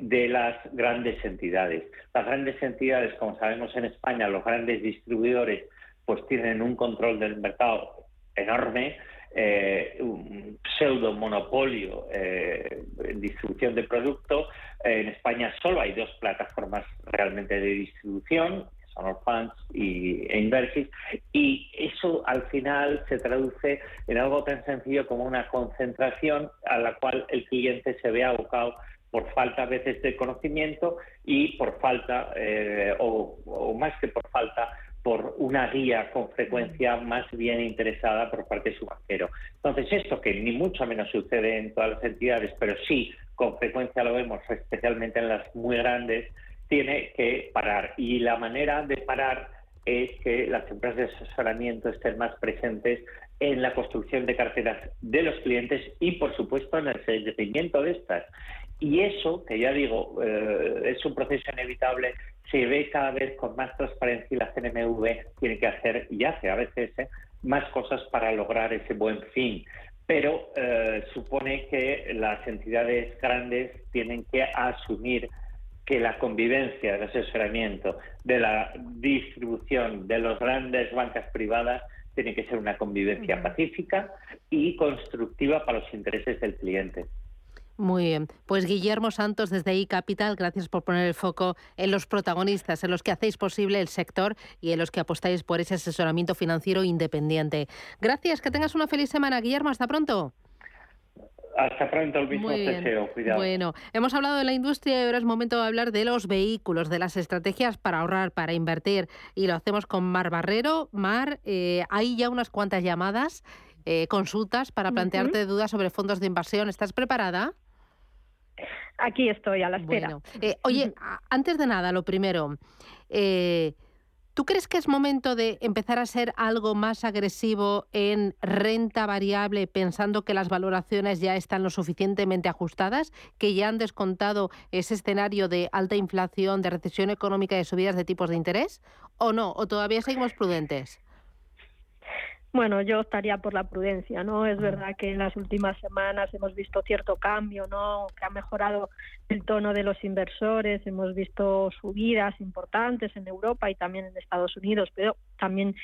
de las grandes entidades. Las grandes entidades, como sabemos en España, los grandes distribuidores, pues tienen un control del mercado enorme, eh, un pseudo monopolio eh, en distribución de producto. en España solo hay dos plataformas realmente de distribución, que son Orphans y e Inversis, y eso al final se traduce en algo tan sencillo como una concentración a la cual el cliente se ve abocado por falta a veces de conocimiento y por falta, eh, o más que por falta, por una guía con frecuencia más bien interesada por parte de su banquero. Entonces, esto que ni mucho menos sucede en todas las entidades, pero sí con frecuencia lo vemos, especialmente en las muy grandes, tiene que parar. Y la manera de parar es que las empresas de asesoramiento estén más presentes en la construcción de carteras de los clientes y, por supuesto, en el seguimiento de estas. Y eso, que ya digo, eh, es un proceso inevitable, se ve cada vez con más transparencia y la CNMV tiene que hacer, y hace a veces, ¿eh? más cosas para lograr ese buen fin. Pero eh, supone que las entidades grandes tienen que asumir que la convivencia del asesoramiento, de la distribución de las grandes bancas privadas, tiene que ser una convivencia pacífica y constructiva para los intereses del cliente. Muy bien. Pues Guillermo Santos desde iCapital, gracias por poner el foco en los protagonistas, en los que hacéis posible el sector y en los que apostáis por ese asesoramiento financiero independiente. Gracias, que tengas una feliz semana, Guillermo. Hasta pronto. Hasta pronto, el mismo deseo. Cuidado. Bueno, hemos hablado de la industria y ahora es momento de hablar de los vehículos, de las estrategias para ahorrar, para invertir. Y lo hacemos con Mar Barrero. Mar, eh, hay ya unas cuantas llamadas, eh, consultas para plantearte dudas sobre fondos de inversión. ¿Estás preparada? Aquí estoy, a la espera. Eh, oye, antes de nada, lo primero, eh, ¿tú crees que es momento de empezar a ser algo más agresivo en renta variable pensando que las valoraciones ya están lo suficientemente ajustadas, que ya han descontado ese escenario de alta inflación, de recesión económica y de subidas de tipos de interés? ¿O no? ¿O todavía seguimos prudentes? Bueno, yo estaría por la prudencia, ¿no? Es verdad que en las últimas semanas hemos visto cierto cambio, ¿no? Que ha mejorado el tono de los inversores, hemos visto subidas importantes en Europa y también en Estados Unidos, pero también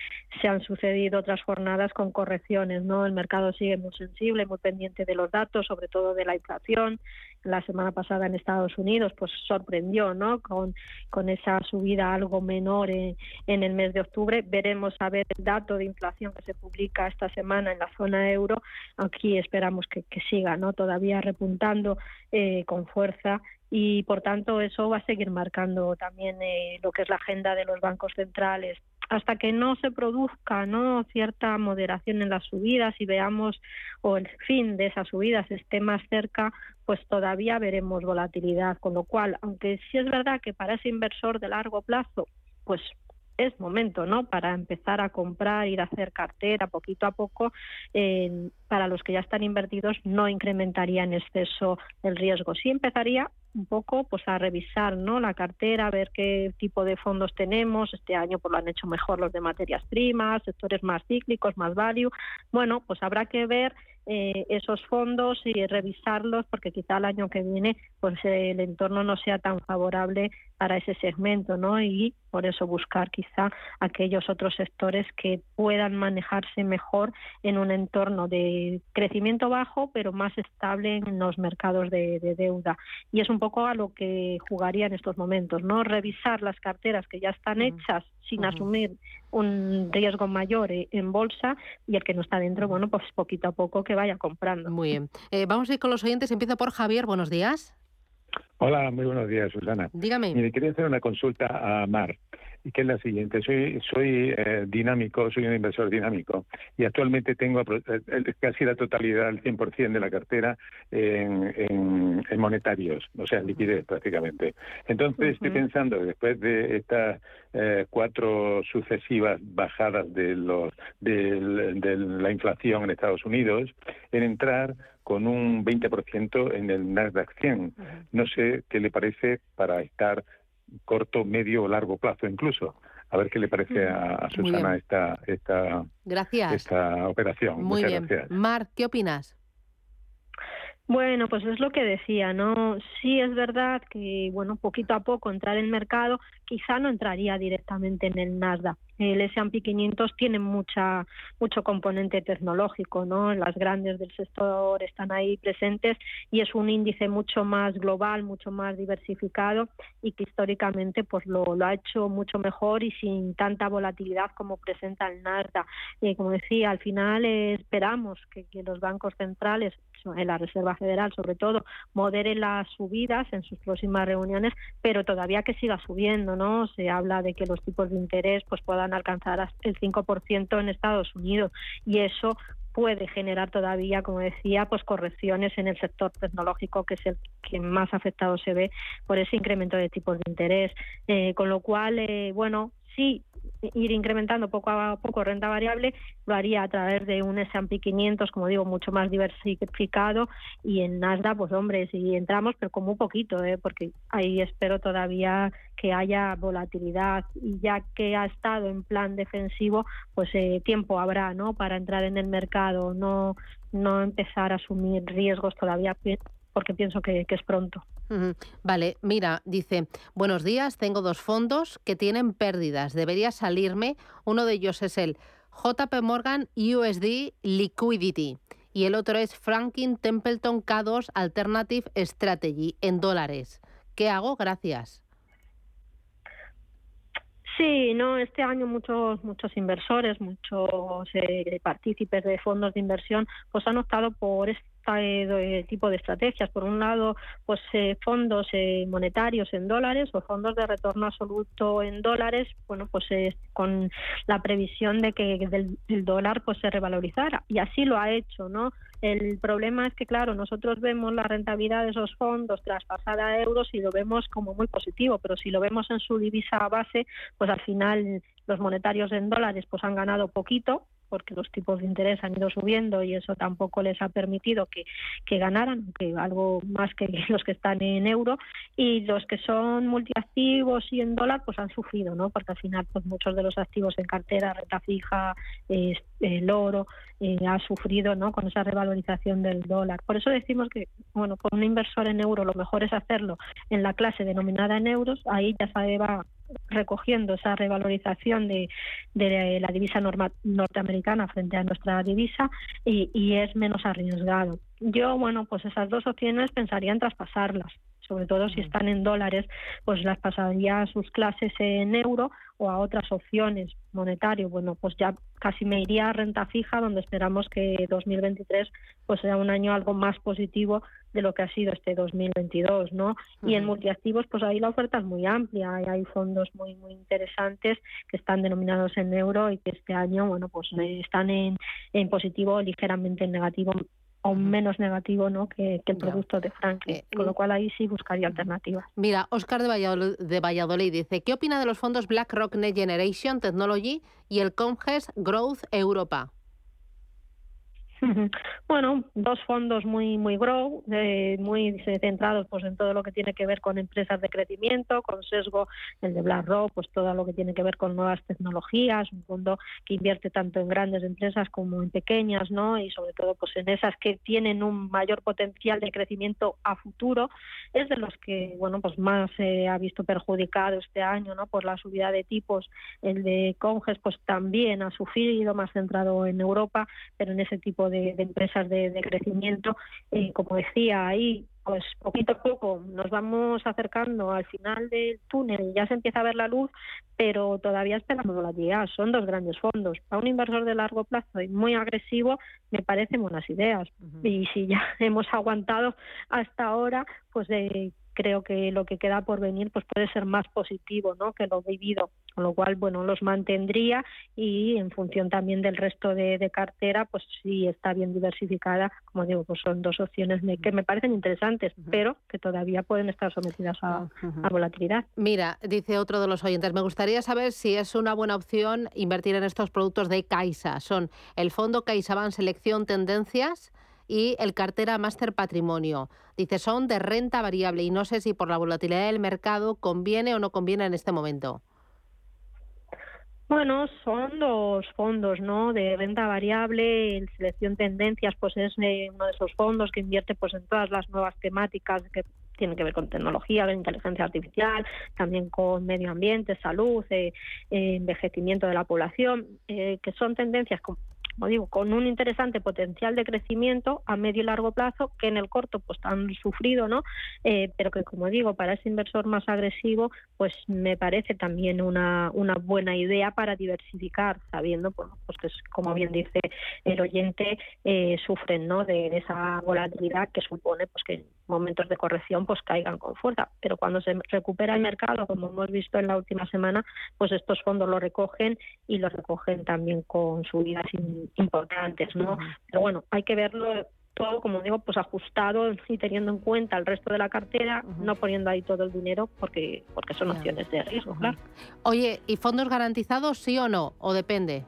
se han sucedido otras jornadas con correcciones, ¿no? El mercado sigue muy sensible, muy pendiente de los datos, sobre todo de la inflación. La semana pasada en Estados Unidos, pues sorprendió, ¿no? Con, con esa subida algo menor en, en el mes de octubre. Veremos a ver el dato de inflación que se publica esta semana en la zona euro. Aquí esperamos que, siga, ¿no? Todavía repuntando eh, con fuerza y por tanto eso va a seguir marcando también eh, lo que es la agenda de los bancos centrales hasta que no se produzca no cierta moderación en las subidas y veamos o el fin de esas subidas esté más cerca pues todavía veremos volatilidad con lo cual aunque sí es verdad que para ese inversor de largo plazo pues es momento, ¿no? Para empezar a comprar, ir a hacer cartera poquito a poco. para los que ya están invertidos no incrementaría en exceso el riesgo. Sí empezaría un poco pues a revisar no la cartera ver qué tipo de fondos tenemos. Este año pues lo han hecho mejor los de materias primas sectores más cíclicos más value. Bueno pues habrá que ver eh, esos fondos y revisarlos porque quizá el año que viene pues el entorno no sea tan favorable para ese segmento, ¿no? Y por eso buscar quizá aquellos otros sectores que puedan manejarse mejor en un entorno de crecimiento bajo, pero más estable en los mercados de, deuda. Y es un poco a lo que jugaría en estos momentos, ¿no? Revisar las carteras que ya están hechas sin asumir un riesgo mayor eh, en bolsa y el que no está dentro, bueno, pues poquito a poco que vaya comprando. Muy bien. Eh, vamos a ir con los oyentes. Empiezo por Javier. Buenos días. Hola, muy buenos días, Susana. Dígame. Mire, quería hacer una consulta a Mar, y que es la siguiente. Soy soy eh, dinámico, soy un inversor dinámico, y actualmente tengo casi la totalidad, el 100% de la cartera en, monetarios, o sea, en liquidez prácticamente. Entonces, estoy pensando, después de estas eh, cuatro sucesivas bajadas de, los, de, la inflación en Estados Unidos, en entrar con un 20% en el Nasdaq 100. No sé qué le parece para estar corto, medio o largo plazo incluso. A ver qué le parece a, Susana esta, esta, gracias. esta operación. Muy bien. Mar, ¿qué opinas? Bueno, pues es lo que decía, ¿no? Sí es verdad que, bueno, poquito a poco entrar en el mercado, quizá no entraría directamente en el Nasdaq. El S&P 500 tiene mucha mucho componente tecnológico, ¿no? Las grandes del sector están ahí presentes y es un índice mucho más global, mucho más diversificado y que históricamente pues lo, lo ha hecho mucho mejor y sin tanta volatilidad como presenta el Nasdaq. Y como decía, al final eh, esperamos que los bancos centrales en la Reserva Federal sobre todo, modere las subidas en sus próximas reuniones, pero todavía que siga subiendo, ¿no? Se habla de que los tipos de interés pues puedan alcanzar el 5% en Estados Unidos y eso puede generar todavía, como decía, pues correcciones en el sector tecnológico, que es el que más afectado se ve por ese incremento de tipos de interés. Eh, con lo cual, eh, bueno, sí, ir incrementando poco a poco renta variable, lo haría a través de un S&P 500, como digo, mucho más diversificado y en Nasdaq, pues hombre, si entramos, pero como un poquito, ¿eh? porque ahí espero todavía que haya volatilidad y ya que ha estado en plan defensivo, pues eh, tiempo habrá, ¿no? Para entrar en el mercado, no no empezar a asumir riesgos todavía porque pienso que, es pronto. Vale, mira, dice, buenos días, tengo dos fondos que tienen pérdidas, debería salirme, uno de ellos es el JP Morgan USD Liquidity y el otro es Franklin Templeton K2 Alternative Strategy en dólares. ¿Qué hago? Gracias. Sí, no, este año muchos muchos inversores, muchos eh, partícipes de fondos de inversión, pues han optado por eh, tipos de estrategias. Por un lado, pues eh, fondos eh, monetarios en dólares o fondos de retorno absoluto en dólares, bueno, pues con la previsión de que el, dólar pues se revalorizara. Y así lo ha hecho, ¿no? El problema es que, claro, nosotros vemos la rentabilidad de esos fondos traspasada a euros y lo vemos como muy positivo, pero si lo vemos en su divisa base, pues al final los monetarios en dólares pues han ganado poquito porque los tipos de interés han ido subiendo y eso tampoco les ha permitido que, que ganaran, que algo más que los que están en euro, y los que son multiactivos y en dólar, pues han sufrido, ¿no? Porque al final, pues muchos de los activos en cartera, renta fija, el oro, eh, ha sufrido, ¿no? Con esa revalorización del dólar. Por eso decimos que, bueno, con un inversor en euro lo mejor es hacerlo en la clase denominada en euros, ahí ya se va recogiendo esa revalorización de, de la divisa norteamericana frente a nuestra divisa y, y es menos arriesgado. Yo, bueno, pues esas dos opciones pensaría en traspasarlas sobre todo si están en dólares, pues las pasaría a sus clases en euro o a otras opciones monetario. Bueno, pues ya casi me iría a renta fija, donde esperamos que 2023 pues sea un año algo más positivo de lo que ha sido este 2022, ¿no? Y en multiactivos, pues ahí la oferta es muy amplia, hay fondos muy muy interesantes que están denominados en euro y que este año, bueno, pues están en, en positivo, ligeramente en negativo o menos negativo ¿no? que, el producto de Franklin, eh, con lo cual ahí sí buscaría alternativas. Mira, Oscar de Valladolid, de Valladolid dice, ¿qué opina de los fondos BlackRock Next Generation Technology y el Comges Growth Europa? Bueno, dos fondos muy muy grow, eh, muy centrados pues en todo lo que tiene que ver con empresas de crecimiento, con sesgo el de BlackRock, pues todo lo que tiene que ver con nuevas tecnologías, un fondo que invierte tanto en grandes empresas como en pequeñas, ¿no? Y sobre todo pues en esas que tienen un mayor potencial de crecimiento a futuro, es de los que bueno pues más se ha visto perjudicado este año, ¿no? Por la subida de tipos, el de Conges pues también ha sufrido más centrado en Europa, pero en ese tipo de, empresas de, crecimiento. Eh, como decía, ahí pues poquito a poco nos vamos acercando al final del túnel, ya se empieza a ver la luz, pero todavía esperamos volatilidad. Son dos grandes fondos. Para un inversor de largo plazo y muy agresivo, me parecen buenas ideas. Y si ya hemos aguantado hasta ahora, pues de creo que lo que queda por venir pues puede ser más positivo ¿no? que lo vivido, con lo cual bueno los mantendría y en función también del resto de, cartera pues si está bien diversificada, como digo, pues son dos opciones que me parecen interesantes, pero que todavía pueden estar sometidas a, a, volatilidad. Mira, dice otro de los oyentes, me gustaría saber si es una buena opción invertir en estos productos de Caixa. Son el fondo CaixaBank Selección Tendencias, y el cartera Master Patrimonio. Dice, son de renta variable y no sé si por la volatilidad del mercado conviene o no conviene en este momento. Bueno, son los fondos, ¿no? De renta variable, en selección tendencias, pues es uno de esos fondos que invierte pues en todas las nuevas temáticas que tienen que ver con tecnología, con inteligencia artificial, también con medio ambiente, salud, eh, envejecimiento de la población, eh, que son tendencias como digo, con un interesante potencial de crecimiento a medio y largo plazo, que en el corto pues han sufrido, ¿no? Eh, pero que como digo, para ese inversor más agresivo, pues me parece también una, una buena idea para diversificar, sabiendo, pues que como bien dice el oyente, eh, sufren, ¿no? De, esa volatilidad que supone, pues que momentos de corrección, pues caigan con fuerza. Pero cuando se recupera el mercado, como hemos visto en la última semana, pues estos fondos lo recogen y lo recogen también con subidas importantes, ¿no? Pero bueno, hay que verlo todo, como digo, pues ajustado y teniendo en cuenta el resto de la cartera, no poniendo ahí todo el dinero porque porque son opciones de riesgo, claro. Oye, ¿y fondos garantizados sí o no? ¿O depende?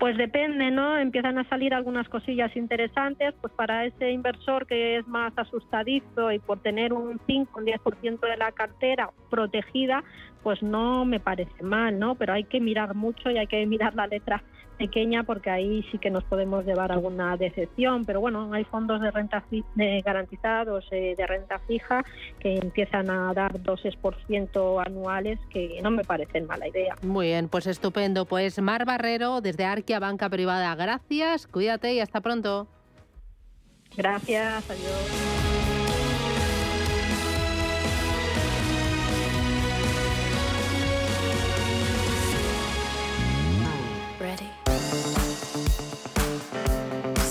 Pues depende, ¿no? Empiezan a salir algunas cosillas interesantes, pues para ese inversor que es más asustadizo y por tener un 5, un 10% de la cartera protegida, pues no me parece mal, ¿no? Pero hay que mirar mucho y hay que mirar la letra pequeña porque ahí sí que nos podemos llevar alguna decepción, pero bueno, hay fondos de renta de garantizados eh, de renta fija que empiezan a dar 2% anuales que no me parecen mala idea. Muy bien, pues estupendo. Pues Mar Barrero desde Arquia Banca Privada, gracias, cuídate y hasta pronto. Gracias, adiós.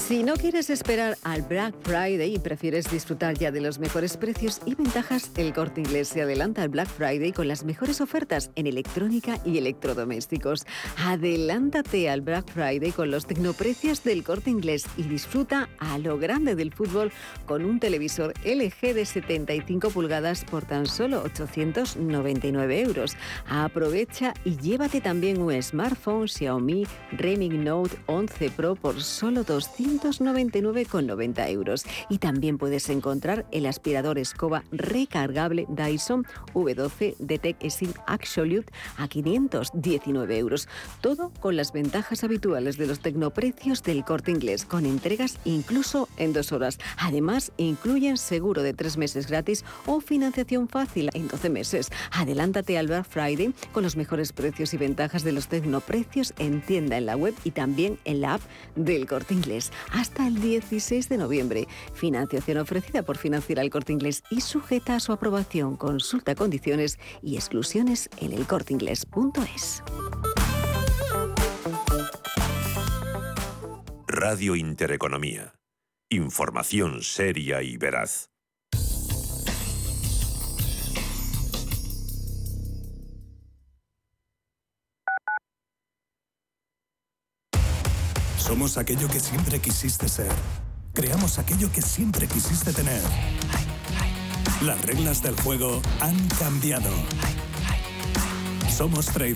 Si no quieres esperar al Black Friday y prefieres disfrutar ya de los mejores precios y ventajas, el Corte Inglés se adelanta al Black Friday con las mejores ofertas en electrónica y electrodomésticos. Adelántate al Black Friday con los tecnoprecios del Corte Inglés y disfruta a lo grande del fútbol con un televisor LG de 75 pulgadas por tan solo 899 euros. Aprovecha y llévate también un smartphone Xiaomi Redmi Note 11 Pro por solo 200 299,90 euros. Y también puedes encontrar el aspirador escoba recargable Dyson V12 Detect Sim Absolute a 519 euros. Todo con las ventajas habituales de los tecnoprecios del corte inglés, con entregas incluso en dos horas. Además, incluyen seguro de tres meses gratis o financiación fácil en 12 meses. Adelántate al Black Friday con los mejores precios y ventajas de los tecnoprecios en tienda en la web y también en la app del corte inglés hasta el 16 de noviembre. Financiación ofrecida por Financiera el Corte Inglés y sujeta a su aprobación. Consulta condiciones y exclusiones en elcorteinglés.es. Radio Intereconomía. Información seria y veraz. Somos aquello que siempre quisiste ser. Creamos aquello que siempre quisiste tener. Las reglas del juego han cambiado. Somos traders